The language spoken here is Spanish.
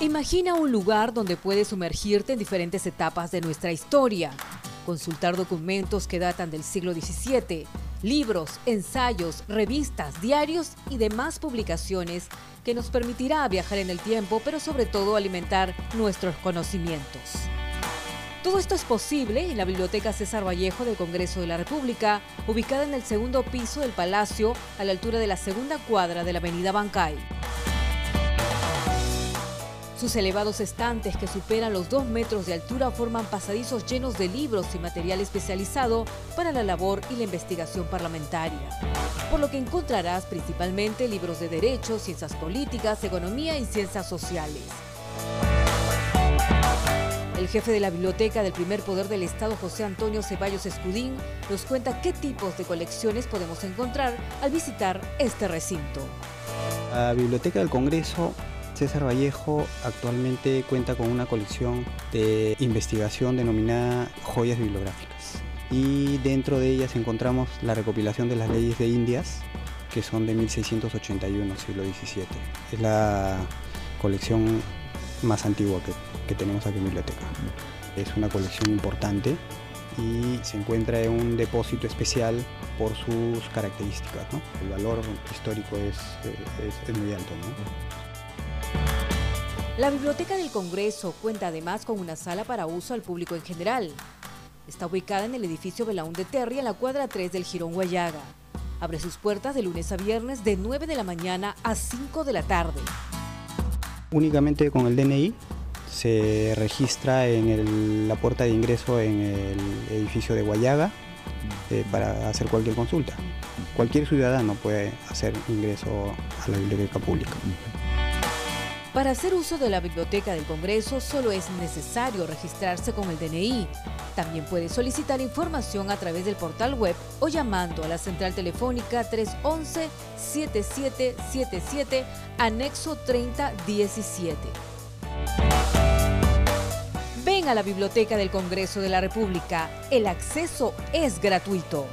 Imagina un lugar donde puedes sumergirte en diferentes etapas de nuestra historia, consultar documentos que datan del siglo XVII, libros, ensayos, revistas, diarios y demás publicaciones que nos permitirá viajar en el tiempo, pero sobre todo alimentar nuestros conocimientos. Todo esto es posible en la Biblioteca César Vallejo del Congreso de la República, ubicada en el segundo piso del Palacio, a la altura de la segunda cuadra de la Avenida Bancay. Sus elevados estantes que superan los dos metros de altura forman pasadizos llenos de libros y material especializado para la labor y la investigación parlamentaria. Por lo que encontrarás principalmente libros de Derecho, Ciencias Políticas, Economía y Ciencias Sociales. El jefe de la biblioteca del primer poder del Estado, José Antonio Ceballos Escudín, nos cuenta qué tipos de colecciones podemos encontrar al visitar este recinto. La Biblioteca del Congreso César Vallejo actualmente cuenta con una colección de investigación denominada joyas bibliográficas y dentro de ellas encontramos la recopilación de las leyes de Indias que son de 1681, siglo XVII. Es la colección más antigua que, tenemos aquí en biblioteca. Es una colección importante y se encuentra en un depósito especial por sus características. El valor histórico es, es muy alto. La Biblioteca del Congreso cuenta además con una sala para uso al público en general. Está ubicada en el edificio Belaún de Terry, en la cuadra 3 del Girón Guayaga. Abre sus puertas de lunes a viernes de 9 de la mañana a 5 de la tarde. Únicamente con el DNI se registra en la puerta de ingreso en el edificio de Guayaga eh, para hacer cualquier consulta. Cualquier ciudadano puede hacer ingreso a la biblioteca pública. Para hacer uso de la biblioteca del Congreso solo es necesario registrarse con el DNI. También puede solicitar información a través del portal web o llamando a la central telefónica 311-7777, anexo 3017. Ven a la Biblioteca del Congreso de la República. El acceso es gratuito.